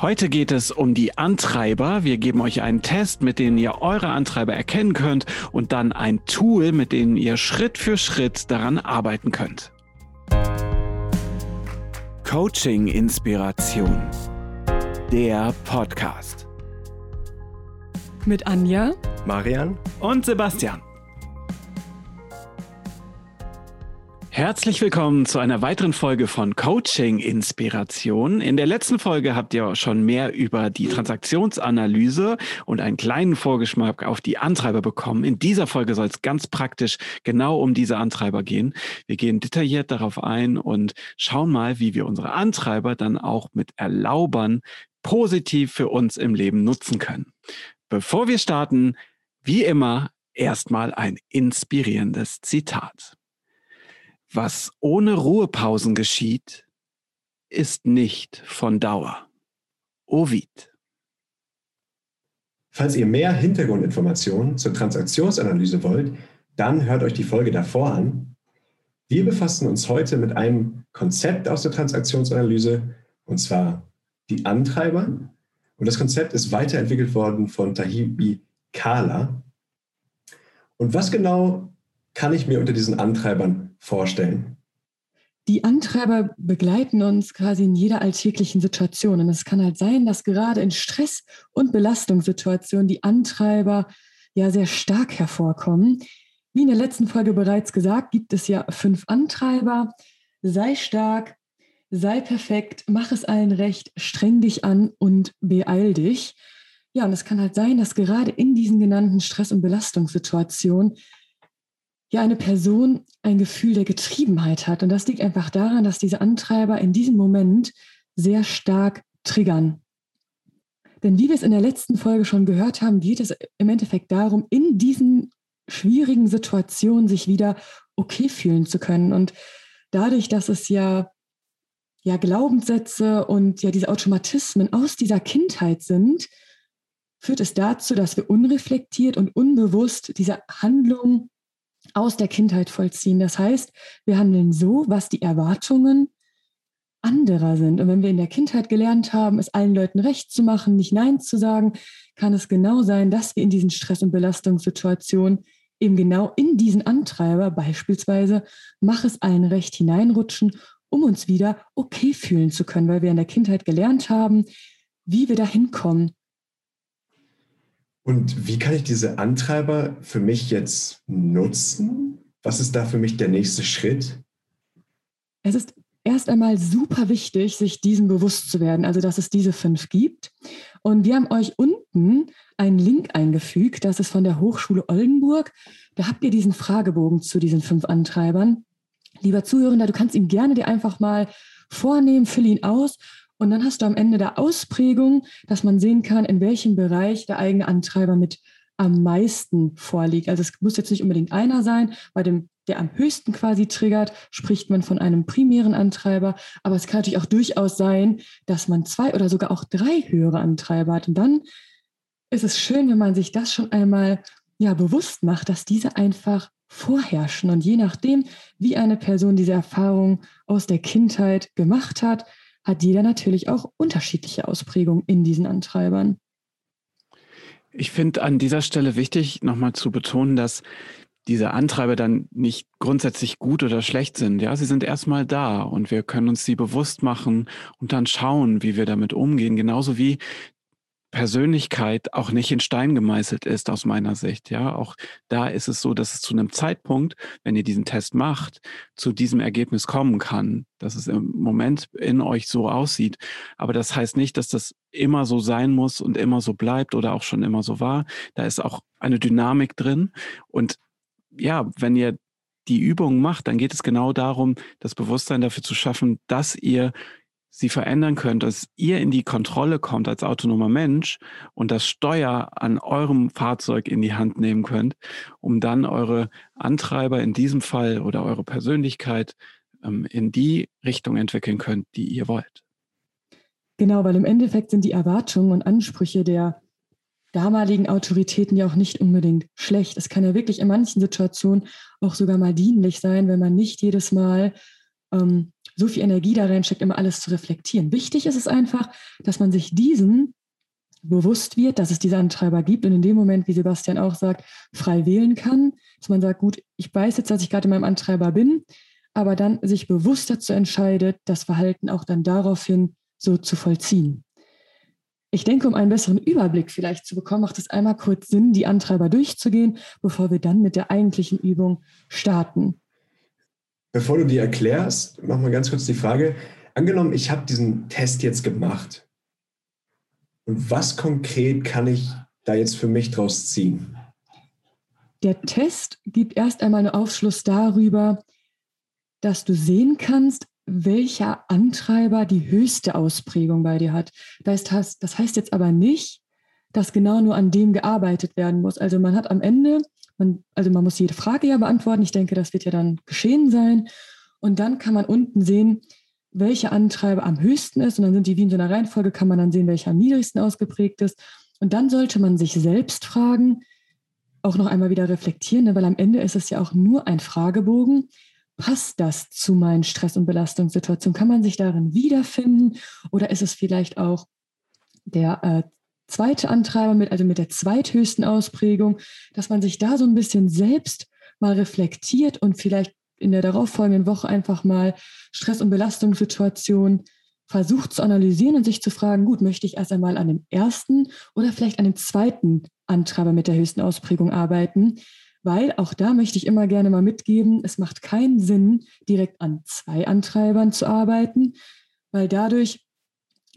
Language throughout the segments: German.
Heute geht es um die Antreiber. Wir geben euch einen Test, mit dem ihr eure Antreiber erkennen könnt und dann ein Tool, mit dem ihr Schritt für Schritt daran arbeiten könnt. Coaching Inspiration. Der Podcast. Mit Anja, Marian und Sebastian. Herzlich willkommen zu einer weiteren Folge von Coaching Inspiration. In der letzten Folge habt ihr schon mehr über die Transaktionsanalyse und einen kleinen Vorgeschmack auf die Antreiber bekommen. In dieser Folge soll es ganz praktisch genau um diese Antreiber gehen. Wir gehen detailliert darauf ein und schauen mal, wie wir unsere Antreiber dann auch mit Erlaubern positiv für uns im Leben nutzen können. Bevor wir starten, wie immer, erstmal ein inspirierendes Zitat. Was ohne Ruhepausen geschieht, ist nicht von Dauer. Ovid. Falls ihr mehr Hintergrundinformationen zur Transaktionsanalyse wollt, dann hört euch die Folge davor an. Wir befassen uns heute mit einem Konzept aus der Transaktionsanalyse, und zwar die Antreiber. Und das Konzept ist weiterentwickelt worden von Tahibi Kala. Und was genau kann ich mir unter diesen Antreibern vorstellen? Die Antreiber begleiten uns quasi in jeder alltäglichen Situation. Und es kann halt sein, dass gerade in Stress- und Belastungssituationen die Antreiber ja sehr stark hervorkommen. Wie in der letzten Folge bereits gesagt, gibt es ja fünf Antreiber. Sei stark, sei perfekt, mach es allen recht, streng dich an und beeil dich. Ja, und es kann halt sein, dass gerade in diesen genannten Stress- und Belastungssituationen ja eine Person ein Gefühl der Getriebenheit hat. Und das liegt einfach daran, dass diese Antreiber in diesem Moment sehr stark triggern. Denn wie wir es in der letzten Folge schon gehört haben, geht es im Endeffekt darum, in diesen schwierigen Situationen sich wieder okay fühlen zu können. Und dadurch, dass es ja, ja Glaubenssätze und ja diese Automatismen aus dieser Kindheit sind, führt es dazu, dass wir unreflektiert und unbewusst diese Handlung aus der Kindheit vollziehen. Das heißt, wir handeln so, was die Erwartungen anderer sind. Und wenn wir in der Kindheit gelernt haben, es allen Leuten recht zu machen, nicht Nein zu sagen, kann es genau sein, dass wir in diesen Stress- und Belastungssituationen eben genau in diesen Antreiber, beispielsweise, mach es allen recht hineinrutschen, um uns wieder okay fühlen zu können, weil wir in der Kindheit gelernt haben, wie wir da hinkommen, und wie kann ich diese Antreiber für mich jetzt nutzen? Was ist da für mich der nächste Schritt? Es ist erst einmal super wichtig, sich diesem bewusst zu werden, also dass es diese fünf gibt. Und wir haben euch unten einen Link eingefügt, das ist von der Hochschule Oldenburg. Da habt ihr diesen Fragebogen zu diesen fünf Antreibern. Lieber Zuhörender, du kannst ihn gerne dir einfach mal vornehmen, füll ihn aus und dann hast du am Ende der Ausprägung, dass man sehen kann, in welchem Bereich der eigene Antreiber mit am meisten vorliegt. Also es muss jetzt nicht unbedingt einer sein, bei dem der am höchsten quasi triggert, spricht man von einem primären Antreiber. Aber es kann natürlich auch durchaus sein, dass man zwei oder sogar auch drei höhere Antreiber hat. Und dann ist es schön, wenn man sich das schon einmal ja bewusst macht, dass diese einfach vorherrschen. Und je nachdem, wie eine Person diese Erfahrung aus der Kindheit gemacht hat, hat jeder natürlich auch unterschiedliche Ausprägungen in diesen Antreibern. Ich finde an dieser Stelle wichtig, nochmal zu betonen, dass diese Antreiber dann nicht grundsätzlich gut oder schlecht sind. Ja, sie sind erstmal da und wir können uns sie bewusst machen und dann schauen, wie wir damit umgehen. Genauso wie Persönlichkeit auch nicht in Stein gemeißelt ist aus meiner Sicht. Ja, auch da ist es so, dass es zu einem Zeitpunkt, wenn ihr diesen Test macht, zu diesem Ergebnis kommen kann, dass es im Moment in euch so aussieht. Aber das heißt nicht, dass das immer so sein muss und immer so bleibt oder auch schon immer so war. Da ist auch eine Dynamik drin. Und ja, wenn ihr die Übung macht, dann geht es genau darum, das Bewusstsein dafür zu schaffen, dass ihr sie verändern könnt, dass ihr in die Kontrolle kommt als autonomer Mensch und das Steuer an eurem Fahrzeug in die Hand nehmen könnt, um dann eure Antreiber in diesem Fall oder eure Persönlichkeit ähm, in die Richtung entwickeln könnt, die ihr wollt. Genau, weil im Endeffekt sind die Erwartungen und Ansprüche der damaligen Autoritäten ja auch nicht unbedingt schlecht. Es kann ja wirklich in manchen Situationen auch sogar mal dienlich sein, wenn man nicht jedes Mal ähm, so viel Energie da reinsteckt, immer alles zu reflektieren. Wichtig ist es einfach, dass man sich diesen bewusst wird, dass es diese Antreiber gibt und in dem Moment, wie Sebastian auch sagt, frei wählen kann, dass man sagt, gut, ich weiß jetzt, dass ich gerade in meinem Antreiber bin, aber dann sich bewusst dazu entscheidet, das Verhalten auch dann daraufhin so zu vollziehen. Ich denke, um einen besseren Überblick vielleicht zu bekommen, macht es einmal kurz Sinn, die Antreiber durchzugehen, bevor wir dann mit der eigentlichen Übung starten. Bevor du die erklärst, machen wir ganz kurz die Frage. Angenommen, ich habe diesen Test jetzt gemacht. Und was konkret kann ich da jetzt für mich draus ziehen? Der Test gibt erst einmal einen Aufschluss darüber, dass du sehen kannst, welcher Antreiber die höchste Ausprägung bei dir hat. Das heißt, das heißt jetzt aber nicht, dass genau nur an dem gearbeitet werden muss. Also man hat am Ende, man, also man muss jede Frage ja beantworten. Ich denke, das wird ja dann geschehen sein. Und dann kann man unten sehen, welcher Antreiber am höchsten ist. Und dann sind die wie in so einer Reihenfolge, kann man dann sehen, welcher am niedrigsten ausgeprägt ist. Und dann sollte man sich selbst fragen, auch noch einmal wieder reflektieren, ne, weil am Ende ist es ja auch nur ein Fragebogen passt das zu meinen Stress- und Belastungssituationen? Kann man sich darin wiederfinden oder ist es vielleicht auch der äh, zweite Antreiber mit, also mit der zweithöchsten Ausprägung, dass man sich da so ein bisschen selbst mal reflektiert und vielleicht in der darauffolgenden Woche einfach mal Stress- und Belastungssituationen versucht zu analysieren und sich zu fragen, gut, möchte ich erst einmal an dem ersten oder vielleicht an dem zweiten Antreiber mit der höchsten Ausprägung arbeiten? weil auch da möchte ich immer gerne mal mitgeben, es macht keinen Sinn, direkt an zwei Antreibern zu arbeiten, weil dadurch,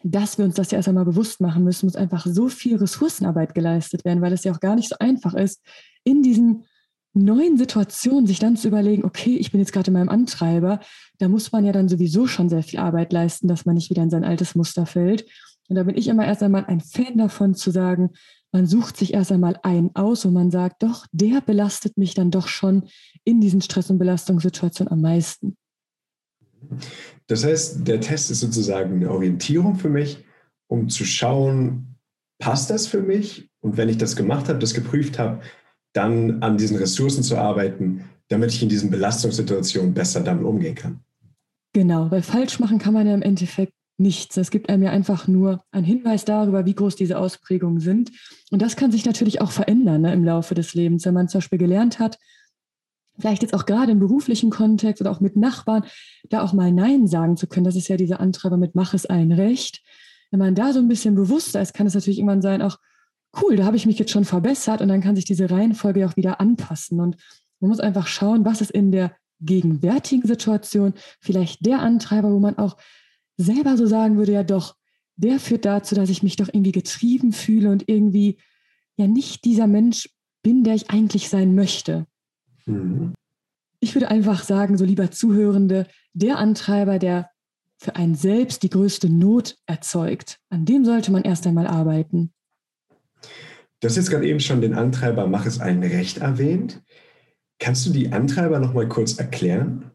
dass wir uns das ja erst einmal bewusst machen müssen, muss einfach so viel Ressourcenarbeit geleistet werden, weil es ja auch gar nicht so einfach ist, in diesen neuen Situationen sich dann zu überlegen, okay, ich bin jetzt gerade in meinem Antreiber, da muss man ja dann sowieso schon sehr viel Arbeit leisten, dass man nicht wieder in sein altes Muster fällt. Und da bin ich immer erst einmal ein Fan davon zu sagen, man sucht sich erst einmal einen aus und man sagt, doch, der belastet mich dann doch schon in diesen Stress- und Belastungssituationen am meisten. Das heißt, der Test ist sozusagen eine Orientierung für mich, um zu schauen, passt das für mich? Und wenn ich das gemacht habe, das geprüft habe, dann an diesen Ressourcen zu arbeiten, damit ich in diesen Belastungssituationen besser damit umgehen kann. Genau, weil falsch machen kann man ja im Endeffekt nichts. Es gibt einem ja einfach nur einen Hinweis darüber, wie groß diese Ausprägungen sind. Und das kann sich natürlich auch verändern ne, im Laufe des Lebens. Wenn man zum Beispiel gelernt hat, vielleicht jetzt auch gerade im beruflichen Kontext oder auch mit Nachbarn, da auch mal Nein sagen zu können. Das ist ja dieser Antreiber mit Mach es ein Recht. Wenn man da so ein bisschen bewusster ist, kann es natürlich irgendwann sein, auch cool, da habe ich mich jetzt schon verbessert und dann kann sich diese Reihenfolge auch wieder anpassen. Und man muss einfach schauen, was ist in der gegenwärtigen Situation vielleicht der Antreiber, wo man auch selber so sagen würde, ja doch, der führt dazu, dass ich mich doch irgendwie getrieben fühle und irgendwie ja nicht dieser Mensch bin, der ich eigentlich sein möchte. Mhm. Ich würde einfach sagen, so lieber Zuhörende, der Antreiber, der für einen selbst die größte Not erzeugt, an dem sollte man erst einmal arbeiten. Du hast jetzt gerade eben schon den Antreiber Mach es ein Recht erwähnt. Kannst du die Antreiber noch mal kurz erklären?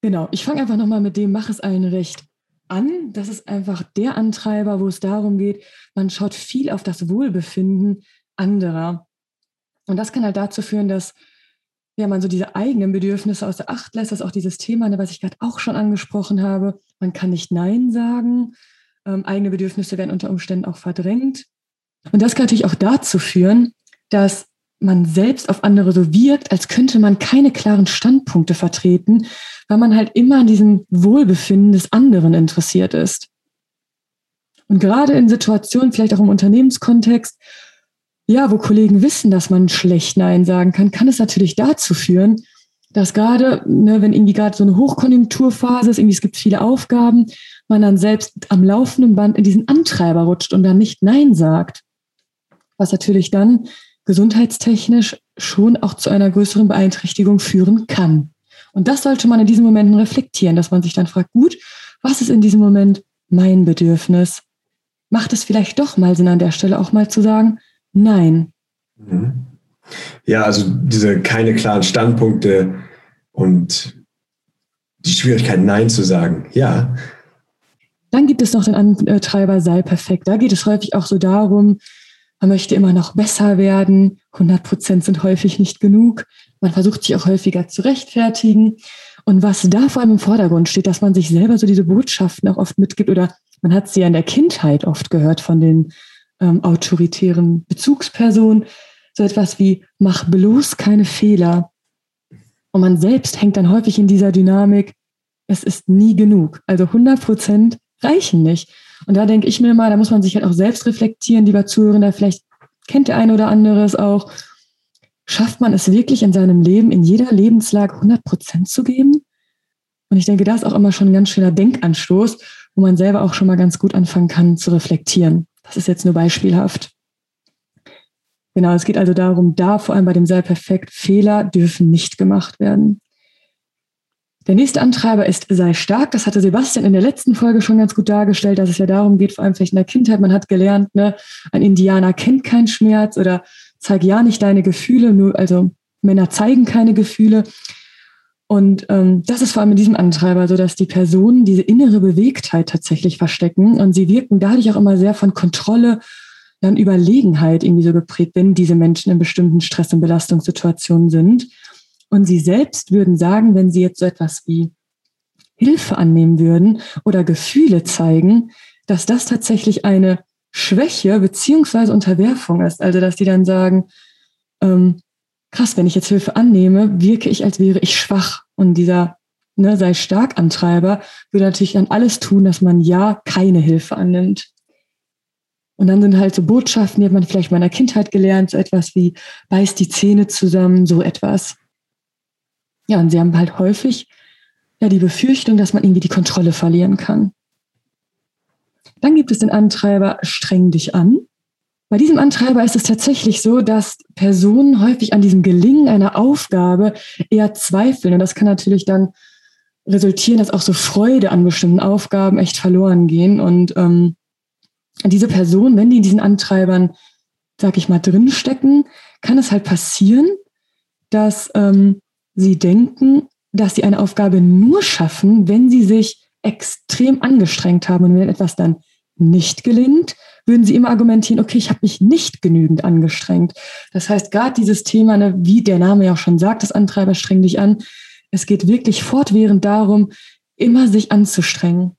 Genau, ich fange einfach nochmal mit dem Mach es allen recht an. Das ist einfach der Antreiber, wo es darum geht, man schaut viel auf das Wohlbefinden anderer. Und das kann halt dazu führen, dass ja, man so diese eigenen Bedürfnisse außer Acht lässt. Das ist auch dieses Thema, ne, was ich gerade auch schon angesprochen habe. Man kann nicht Nein sagen. Ähm, eigene Bedürfnisse werden unter Umständen auch verdrängt. Und das kann natürlich auch dazu führen, dass man selbst auf andere so wirkt, als könnte man keine klaren Standpunkte vertreten, weil man halt immer an diesem Wohlbefinden des anderen interessiert ist. Und gerade in Situationen, vielleicht auch im Unternehmenskontext, ja, wo Kollegen wissen, dass man schlecht Nein sagen kann, kann es natürlich dazu führen, dass gerade, ne, wenn irgendwie gerade so eine Hochkonjunkturphase ist, irgendwie es gibt viele Aufgaben, man dann selbst am laufenden Band in diesen Antreiber rutscht und dann nicht Nein sagt. Was natürlich dann gesundheitstechnisch schon auch zu einer größeren Beeinträchtigung führen kann. Und das sollte man in diesen Momenten reflektieren, dass man sich dann fragt, gut, was ist in diesem Moment mein Bedürfnis? Macht es vielleicht doch mal Sinn an der Stelle auch mal zu sagen, nein. Mhm. Ja, also diese keine klaren Standpunkte und die Schwierigkeit, Nein zu sagen. Ja. Dann gibt es noch den Antreiber sei perfekt. Da geht es häufig auch so darum, man möchte immer noch besser werden. 100 Prozent sind häufig nicht genug. Man versucht sich auch häufiger zu rechtfertigen. Und was da vor allem im Vordergrund steht, dass man sich selber so diese Botschaften auch oft mitgibt oder man hat sie ja in der Kindheit oft gehört von den ähm, autoritären Bezugspersonen, so etwas wie mach bloß keine Fehler. Und man selbst hängt dann häufig in dieser Dynamik, es ist nie genug. Also 100 Prozent reichen nicht. Und da denke ich mir mal, da muss man sich halt auch selbst reflektieren, lieber Zuhörender, vielleicht kennt der eine oder andere es auch schafft man es wirklich in seinem Leben, in jeder Lebenslage 100 Prozent zu geben? Und ich denke, das ist auch immer schon ein ganz schöner Denkanstoß, wo man selber auch schon mal ganz gut anfangen kann zu reflektieren. Das ist jetzt nur beispielhaft. Genau, es geht also darum, da vor allem bei dem Sei perfekt, Fehler dürfen nicht gemacht werden. Der nächste Antreiber ist Sei stark. Das hatte Sebastian in der letzten Folge schon ganz gut dargestellt, dass es ja darum geht, vor allem vielleicht in der Kindheit, man hat gelernt, ne, ein Indianer kennt keinen Schmerz oder zeig ja nicht deine Gefühle, nur, also Männer zeigen keine Gefühle. Und ähm, das ist vor allem in diesem Antreiber so, dass die Personen diese innere Bewegtheit tatsächlich verstecken und sie wirken dadurch auch immer sehr von Kontrolle dann Überlegenheit irgendwie so geprägt, wenn diese Menschen in bestimmten Stress- und Belastungssituationen sind. Und sie selbst würden sagen, wenn sie jetzt so etwas wie Hilfe annehmen würden oder Gefühle zeigen, dass das tatsächlich eine Schwäche beziehungsweise Unterwerfung ist. Also, dass die dann sagen, ähm, krass, wenn ich jetzt Hilfe annehme, wirke ich, als wäre ich schwach. Und dieser ne, sei stark Antreiber würde natürlich dann alles tun, dass man ja keine Hilfe annimmt. Und dann sind halt so Botschaften, die hat man vielleicht in meiner Kindheit gelernt, so etwas wie beiß die Zähne zusammen, so etwas. Ja, und sie haben halt häufig ja die Befürchtung, dass man irgendwie die Kontrolle verlieren kann. Dann gibt es den Antreiber streng dich an. Bei diesem Antreiber ist es tatsächlich so, dass Personen häufig an diesem Gelingen einer Aufgabe eher zweifeln. Und das kann natürlich dann resultieren, dass auch so Freude an bestimmten Aufgaben echt verloren gehen. Und ähm, diese Personen, wenn die in diesen Antreibern, sag ich mal, drinstecken, kann es halt passieren, dass ähm, sie denken, dass sie eine Aufgabe nur schaffen, wenn sie sich extrem angestrengt haben und wenn etwas dann nicht gelingt, würden sie immer argumentieren, okay, ich habe mich nicht genügend angestrengt. Das heißt, gerade dieses Thema, ne, wie der Name ja auch schon sagt, das Antreiber streng dich an, es geht wirklich fortwährend darum, immer sich anzustrengen.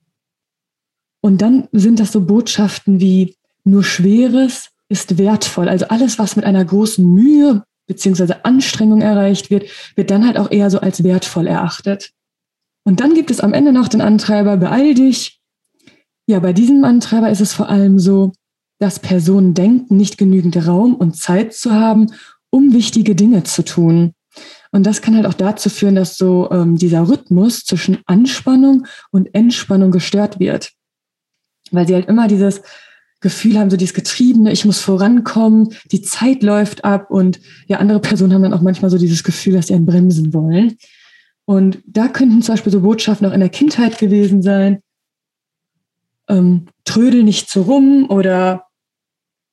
Und dann sind das so Botschaften wie nur Schweres ist wertvoll. Also alles, was mit einer großen Mühe beziehungsweise Anstrengung erreicht wird, wird dann halt auch eher so als wertvoll erachtet. Und dann gibt es am Ende noch den Antreiber, beeil dich, ja, bei diesem Antreiber ist es vor allem so, dass Personen denken, nicht genügend Raum und Zeit zu haben, um wichtige Dinge zu tun. Und das kann halt auch dazu führen, dass so ähm, dieser Rhythmus zwischen Anspannung und Entspannung gestört wird. Weil sie halt immer dieses Gefühl haben, so dieses Getriebene, ich muss vorankommen, die Zeit läuft ab und ja, andere Personen haben dann auch manchmal so dieses Gefühl, dass sie einen bremsen wollen. Und da könnten zum Beispiel so Botschaften auch in der Kindheit gewesen sein, ähm, trödel nicht so rum oder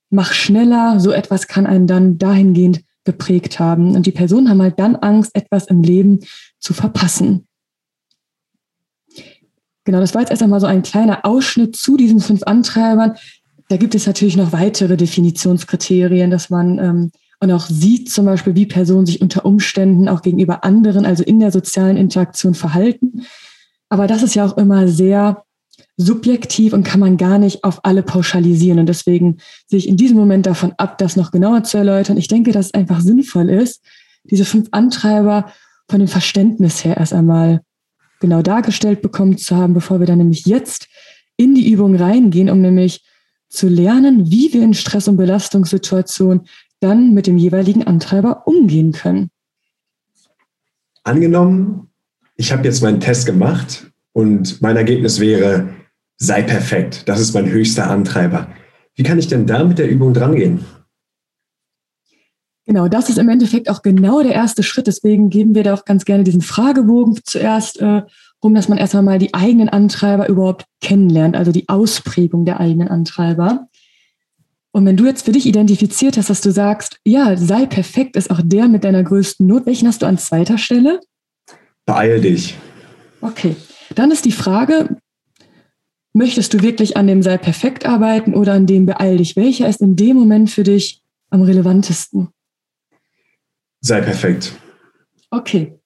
mach schneller. So etwas kann einen dann dahingehend geprägt haben. Und die Personen haben halt dann Angst, etwas im Leben zu verpassen. Genau, das war jetzt erst einmal so ein kleiner Ausschnitt zu diesen fünf Antreibern. Da gibt es natürlich noch weitere Definitionskriterien, dass man ähm, und auch sieht zum Beispiel, wie Personen sich unter Umständen auch gegenüber anderen, also in der sozialen Interaktion verhalten. Aber das ist ja auch immer sehr subjektiv und kann man gar nicht auf alle pauschalisieren. Und deswegen sehe ich in diesem Moment davon ab, das noch genauer zu erläutern. Ich denke, dass es einfach sinnvoll ist, diese fünf Antreiber von dem Verständnis her erst einmal genau dargestellt bekommen zu haben, bevor wir dann nämlich jetzt in die Übung reingehen, um nämlich zu lernen, wie wir in Stress- und Belastungssituationen dann mit dem jeweiligen Antreiber umgehen können. Angenommen, ich habe jetzt meinen Test gemacht und mein Ergebnis wäre, sei perfekt. Das ist mein höchster Antreiber. Wie kann ich denn da mit der Übung drangehen? Genau, das ist im Endeffekt auch genau der erste Schritt. Deswegen geben wir da auch ganz gerne diesen Fragebogen zuerst äh, rum, dass man erstmal mal die eigenen Antreiber überhaupt kennenlernt, also die Ausprägung der eigenen Antreiber. Und wenn du jetzt für dich identifiziert hast, dass du sagst, ja, sei perfekt, ist auch der mit deiner größten Not. Welchen hast du an zweiter Stelle? Beeil dich. Okay, dann ist die Frage, Möchtest du wirklich an dem Sei perfekt arbeiten oder an dem Beeil dich? Welcher ist in dem Moment für dich am relevantesten? Sei perfekt. Okay.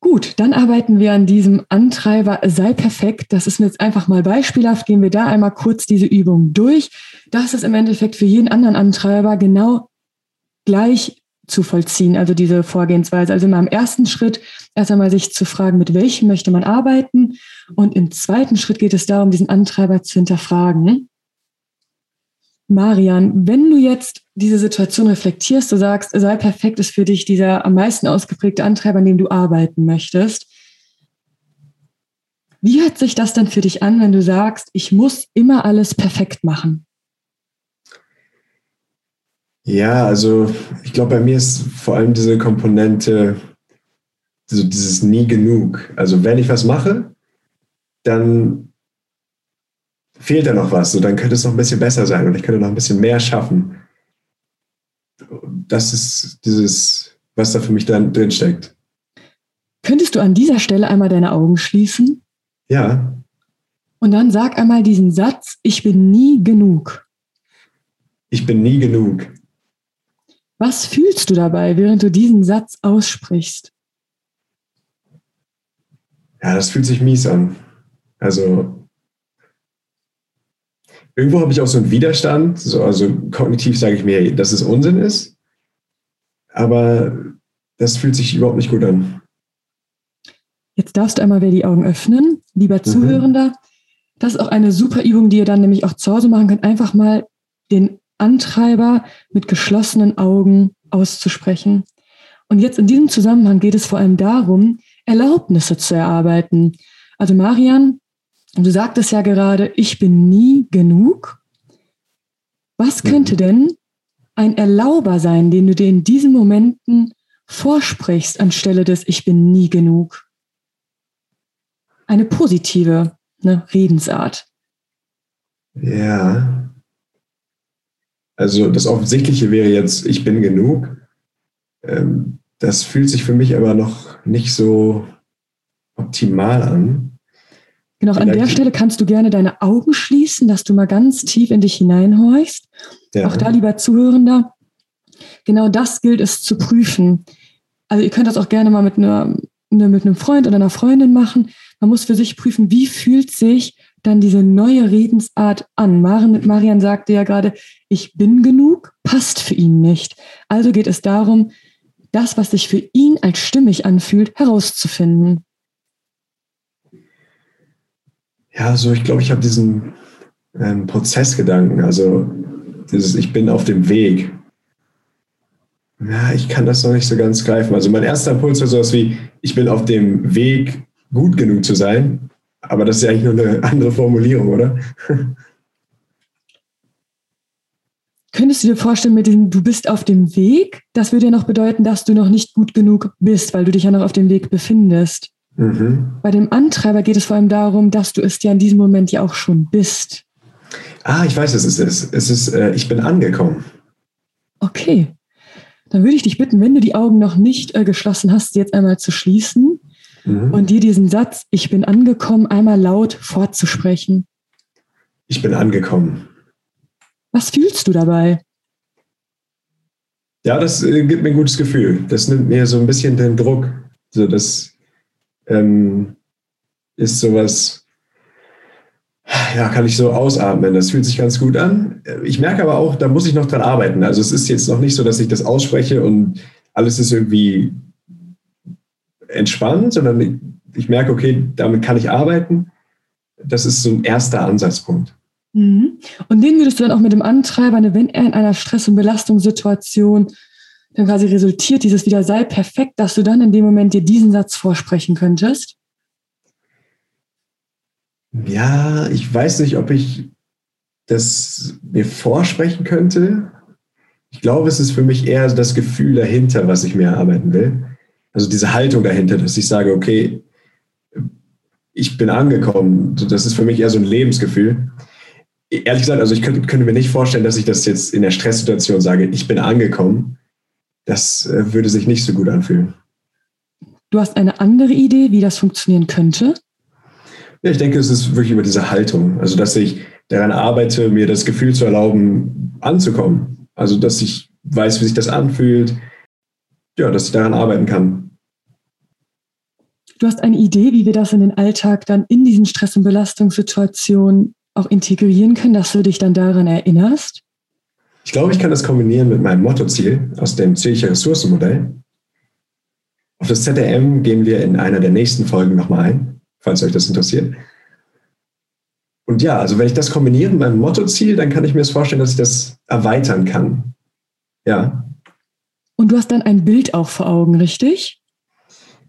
Gut, dann arbeiten wir an diesem Antreiber sei perfekt. Das ist mir jetzt einfach mal beispielhaft. Gehen wir da einmal kurz diese Übung durch. Das ist im Endeffekt für jeden anderen Antreiber genau gleich zu vollziehen, also diese Vorgehensweise. Also immer im ersten Schritt erst einmal sich zu fragen, mit welchem möchte man arbeiten. Und im zweiten Schritt geht es darum, diesen Antreiber zu hinterfragen. Marian, wenn du jetzt diese Situation reflektierst, du sagst, sei perfekt ist für dich dieser am meisten ausgeprägte Antreiber, an dem du arbeiten möchtest. Wie hört sich das denn für dich an, wenn du sagst, ich muss immer alles perfekt machen? Ja, also ich glaube, bei mir ist vor allem diese Komponente, so dieses nie genug. Also wenn ich was mache, dann fehlt da noch was, so dann könnte es noch ein bisschen besser sein und ich könnte noch ein bisschen mehr schaffen. Das ist dieses, was da für mich dann drin steckt. Könntest du an dieser Stelle einmal deine Augen schließen? Ja. Und dann sag einmal diesen Satz, ich bin nie genug. Ich bin nie genug. Was fühlst du dabei, während du diesen Satz aussprichst? Ja, das fühlt sich mies an. Also irgendwo habe ich auch so einen Widerstand. So, also kognitiv sage ich mir, dass es Unsinn ist. Aber das fühlt sich überhaupt nicht gut an. Jetzt darfst du einmal wieder die Augen öffnen, lieber mhm. Zuhörender. Das ist auch eine super Übung, die ihr dann nämlich auch zu Hause machen könnt. Einfach mal den Antreiber mit geschlossenen Augen auszusprechen. Und jetzt in diesem Zusammenhang geht es vor allem darum, Erlaubnisse zu erarbeiten. Also Marian, du sagtest ja gerade, ich bin nie genug. Was könnte denn ein Erlauber sein, den du dir in diesen Momenten vorsprichst, anstelle des Ich bin nie genug? Eine positive ne, Redensart. Ja. Also das Offensichtliche wäre jetzt, ich bin genug. Ähm, das fühlt sich für mich aber noch nicht so optimal an. Genau, an der Stelle kannst du gerne deine Augen schließen, dass du mal ganz tief in dich hineinhorchst. Ja. Auch da, lieber Zuhörender, genau das gilt es zu prüfen. Also ihr könnt das auch gerne mal mit, einer, ne, mit einem Freund oder einer Freundin machen. Man muss für sich prüfen, wie fühlt sich dann diese neue Redensart an. Marian sagte ja gerade, ich bin genug, passt für ihn nicht. Also geht es darum, das, was sich für ihn als stimmig anfühlt, herauszufinden. Ja, so ich glaube, ich habe diesen ähm, Prozessgedanken, also dieses Ich bin auf dem Weg. Ja, ich kann das noch nicht so ganz greifen. Also mein erster Impuls war sowas wie, ich bin auf dem Weg, gut genug zu sein. Aber das ist ja eigentlich nur eine andere Formulierung, oder? Könntest du dir vorstellen, mit dem Du bist auf dem Weg, das würde ja noch bedeuten, dass du noch nicht gut genug bist, weil du dich ja noch auf dem Weg befindest. Mhm. Bei dem Antreiber geht es vor allem darum, dass du es ja in diesem Moment ja auch schon bist. Ah, ich weiß, es ist es. Es ist, äh, ich bin angekommen. Okay. Dann würde ich dich bitten, wenn du die Augen noch nicht äh, geschlossen hast, jetzt einmal zu schließen mhm. und dir diesen Satz, ich bin angekommen, einmal laut fortzusprechen. Ich bin angekommen. Was fühlst du dabei? Ja, das äh, gibt mir ein gutes Gefühl. Das nimmt mir so ein bisschen den Druck. So, das, ähm, ist sowas, ja, kann ich so ausatmen. Das fühlt sich ganz gut an. Ich merke aber auch, da muss ich noch dran arbeiten. Also es ist jetzt noch nicht so, dass ich das ausspreche und alles ist irgendwie entspannt, sondern ich, ich merke, okay, damit kann ich arbeiten. Das ist so ein erster Ansatzpunkt. Mhm. Und den würdest du dann auch mit dem Antreiber, ne, wenn er in einer Stress- und Belastungssituation dann quasi resultiert dieses wieder sei perfekt, dass du dann in dem Moment dir diesen Satz vorsprechen könntest? Ja, ich weiß nicht, ob ich das mir vorsprechen könnte. Ich glaube, es ist für mich eher das Gefühl dahinter, was ich mir erarbeiten will. Also diese Haltung dahinter, dass ich sage, okay, ich bin angekommen. Das ist für mich eher so ein Lebensgefühl. Ehrlich gesagt, also ich könnte, könnte mir nicht vorstellen, dass ich das jetzt in der Stresssituation sage, ich bin angekommen, das äh, würde sich nicht so gut anfühlen. Du hast eine andere Idee, wie das funktionieren könnte? Ja, ich denke, es ist wirklich über diese Haltung. Also, dass ich daran arbeite, mir das Gefühl zu erlauben, anzukommen. Also, dass ich weiß, wie sich das anfühlt. Ja, dass ich daran arbeiten kann. Du hast eine Idee, wie wir das in den Alltag dann in diesen Stress- und Belastungssituationen auch integrieren können, dass du dich dann daran erinnerst? Ich glaube, ich kann das kombinieren mit meinem Mottoziel aus dem Zürcher Ressourcenmodell. Auf das ZRM gehen wir in einer der nächsten Folgen nochmal ein, falls euch das interessiert. Und ja, also wenn ich das kombiniere mit meinem Mottoziel, dann kann ich mir das vorstellen, dass ich das erweitern kann. Ja. Und du hast dann ein Bild auch vor Augen, richtig?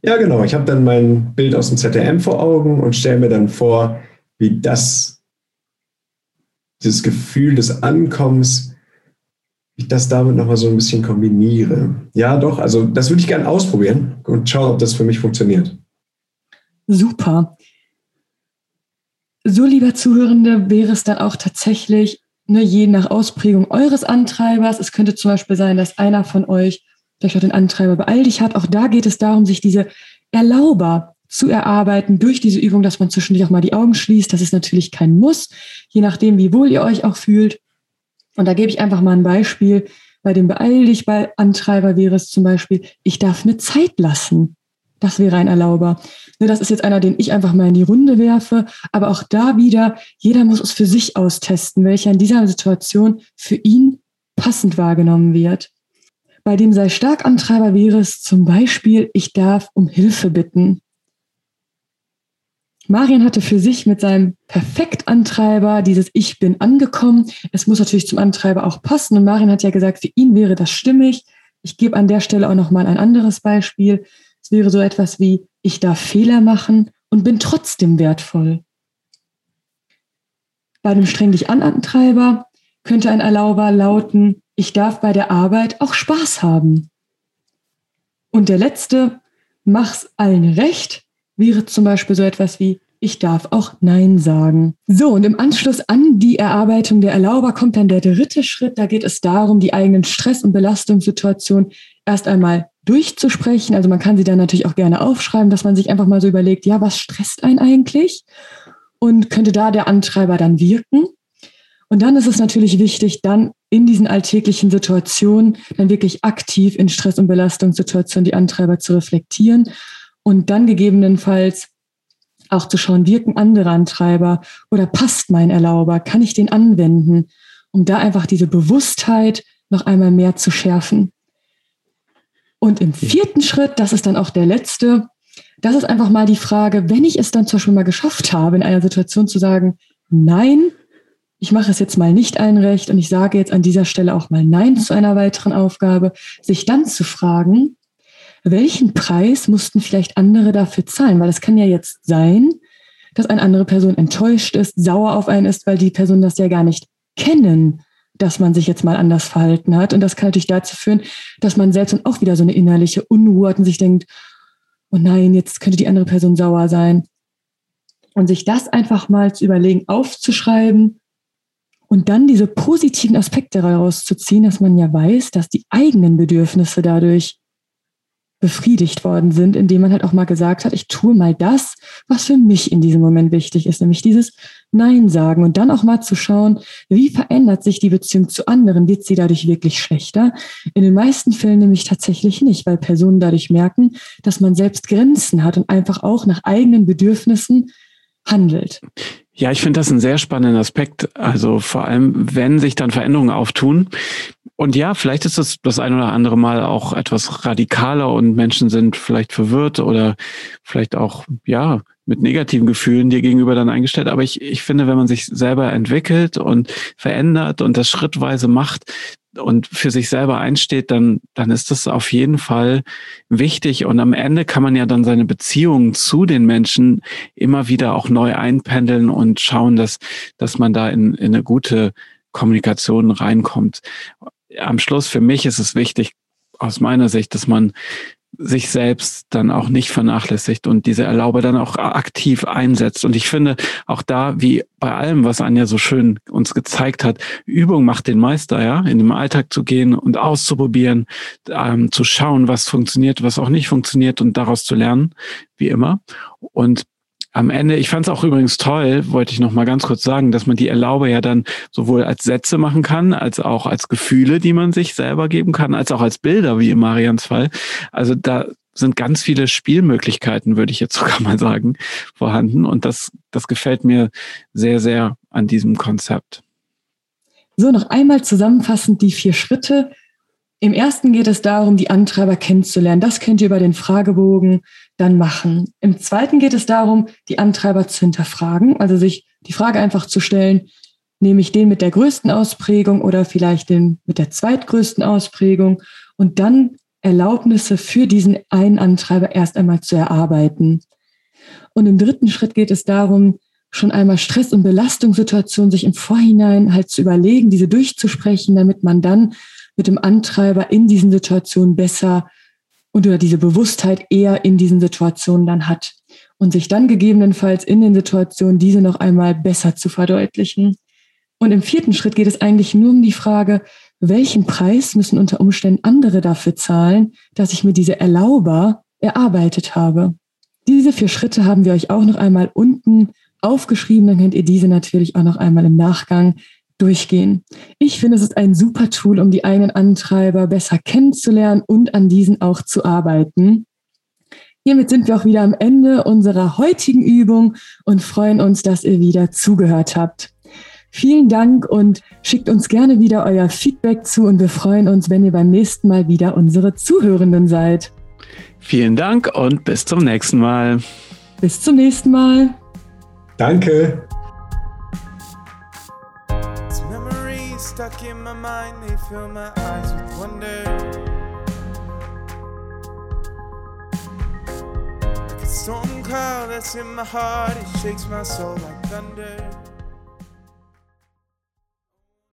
Ja, genau. Ich habe dann mein Bild aus dem ZRM vor Augen und stelle mir dann vor, wie das, dieses Gefühl des Ankommens, ich das damit nochmal so ein bisschen kombiniere. Ja, doch, also das würde ich gerne ausprobieren und schauen, ob das für mich funktioniert. Super. So, lieber Zuhörende, wäre es dann auch tatsächlich, ne, je nach Ausprägung eures Antreibers, es könnte zum Beispiel sein, dass einer von euch vielleicht auch den Antreiber beeil dich hat. Auch da geht es darum, sich diese Erlauber zu erarbeiten durch diese Übung, dass man zwischendurch auch mal die Augen schließt. Das ist natürlich kein Muss, je nachdem, wie wohl ihr euch auch fühlt. Und da gebe ich einfach mal ein Beispiel. Bei dem Beeil dich bei Antreiber wäre es zum Beispiel, ich darf mir Zeit lassen. Das wäre ein Erlauber. Ne, das ist jetzt einer, den ich einfach mal in die Runde werfe. Aber auch da wieder, jeder muss es für sich austesten, welcher in dieser Situation für ihn passend wahrgenommen wird. Bei dem sei stark Antreiber wäre es zum Beispiel, ich darf um Hilfe bitten. Marian hatte für sich mit seinem Perfektantreiber dieses Ich bin angekommen. Es muss natürlich zum Antreiber auch passen. Und Marian hat ja gesagt, für ihn wäre das stimmig. Ich gebe an der Stelle auch nochmal ein anderes Beispiel. Es wäre so etwas wie, ich darf Fehler machen und bin trotzdem wertvoll. Bei dem streng dich an Antreiber könnte ein Erlauber lauten, ich darf bei der Arbeit auch Spaß haben. Und der letzte, mach's allen recht, wäre zum Beispiel so etwas wie, ich darf auch Nein sagen. So, und im Anschluss an die Erarbeitung der Erlauber kommt dann der dritte Schritt. Da geht es darum, die eigenen Stress- und Belastungssituationen erst einmal durchzusprechen. Also man kann sie dann natürlich auch gerne aufschreiben, dass man sich einfach mal so überlegt, ja, was stresst einen eigentlich? Und könnte da der Antreiber dann wirken? Und dann ist es natürlich wichtig, dann in diesen alltäglichen Situationen dann wirklich aktiv in Stress- und Belastungssituationen die Antreiber zu reflektieren und dann gegebenenfalls auch zu schauen, wirken andere Antreiber oder passt mein Erlauber, kann ich den anwenden, um da einfach diese Bewusstheit noch einmal mehr zu schärfen. Und im vierten Schritt, das ist dann auch der letzte, das ist einfach mal die Frage, wenn ich es dann zum Beispiel mal geschafft habe, in einer Situation zu sagen, nein, ich mache es jetzt mal nicht allen recht und ich sage jetzt an dieser Stelle auch mal Nein zu einer weiteren Aufgabe, sich dann zu fragen, welchen Preis mussten vielleicht andere dafür zahlen? Weil es kann ja jetzt sein, dass eine andere Person enttäuscht ist, sauer auf einen ist, weil die Person das ja gar nicht kennen, dass man sich jetzt mal anders verhalten hat. Und das kann natürlich dazu führen, dass man selbst dann auch wieder so eine innerliche Unruhe hat und sich denkt, oh nein, jetzt könnte die andere Person sauer sein. Und sich das einfach mal zu überlegen, aufzuschreiben und dann diese positiven Aspekte daraus zu ziehen, dass man ja weiß, dass die eigenen Bedürfnisse dadurch befriedigt worden sind, indem man halt auch mal gesagt hat, ich tue mal das, was für mich in diesem Moment wichtig ist, nämlich dieses Nein sagen und dann auch mal zu schauen, wie verändert sich die Beziehung zu anderen? Wird sie dadurch wirklich schlechter? In den meisten Fällen nämlich tatsächlich nicht, weil Personen dadurch merken, dass man selbst Grenzen hat und einfach auch nach eigenen Bedürfnissen handelt. Ja, ich finde das einen sehr spannenden Aspekt. Also vor allem, wenn sich dann Veränderungen auftun. Und ja, vielleicht ist das das ein oder andere Mal auch etwas radikaler und Menschen sind vielleicht verwirrt oder vielleicht auch, ja, mit negativen Gefühlen dir gegenüber dann eingestellt. Aber ich, ich finde, wenn man sich selber entwickelt und verändert und das schrittweise macht, und für sich selber einsteht, dann, dann ist das auf jeden Fall wichtig. Und am Ende kann man ja dann seine Beziehungen zu den Menschen immer wieder auch neu einpendeln und schauen, dass, dass man da in, in eine gute Kommunikation reinkommt. Am Schluss für mich ist es wichtig, aus meiner Sicht, dass man sich selbst dann auch nicht vernachlässigt und diese Erlaube dann auch aktiv einsetzt. Und ich finde auch da, wie bei allem, was Anja so schön uns gezeigt hat, Übung macht den Meister, ja, in den Alltag zu gehen und auszuprobieren, ähm, zu schauen, was funktioniert, was auch nicht funktioniert und daraus zu lernen, wie immer. Und am Ende, ich fand es auch übrigens toll, wollte ich noch mal ganz kurz sagen, dass man die Erlaube ja dann sowohl als Sätze machen kann, als auch als Gefühle, die man sich selber geben kann, als auch als Bilder, wie in Marians Fall. Also da sind ganz viele Spielmöglichkeiten, würde ich jetzt sogar mal sagen, vorhanden. Und das, das gefällt mir sehr, sehr an diesem Konzept. So, noch einmal zusammenfassend die vier Schritte. Im ersten geht es darum, die Antreiber kennenzulernen. Das könnt ihr über den Fragebogen dann machen. Im zweiten geht es darum, die Antreiber zu hinterfragen, also sich die Frage einfach zu stellen, nehme ich den mit der größten Ausprägung oder vielleicht den mit der zweitgrößten Ausprägung und dann Erlaubnisse für diesen einen Antreiber erst einmal zu erarbeiten. Und im dritten Schritt geht es darum, schon einmal Stress- und Belastungssituationen sich im Vorhinein halt zu überlegen, diese durchzusprechen, damit man dann mit dem Antreiber in diesen Situationen besser und oder diese Bewusstheit eher in diesen Situationen dann hat und sich dann gegebenenfalls in den Situationen diese noch einmal besser zu verdeutlichen. Und im vierten Schritt geht es eigentlich nur um die Frage, welchen Preis müssen unter Umständen andere dafür zahlen, dass ich mir diese Erlauber erarbeitet habe. Diese vier Schritte haben wir euch auch noch einmal unten aufgeschrieben, dann könnt ihr diese natürlich auch noch einmal im Nachgang durchgehen. Ich finde, es ist ein super Tool, um die eigenen Antreiber besser kennenzulernen und an diesen auch zu arbeiten. Hiermit sind wir auch wieder am Ende unserer heutigen Übung und freuen uns, dass ihr wieder zugehört habt. Vielen Dank und schickt uns gerne wieder euer Feedback zu und wir freuen uns, wenn ihr beim nächsten Mal wieder unsere Zuhörenden seid. Vielen Dank und bis zum nächsten Mal. Bis zum nächsten Mal. Danke. Stuck in my mind, they fill my eyes with wonder. Like a storm cloud that's in my heart, it shakes my soul like thunder.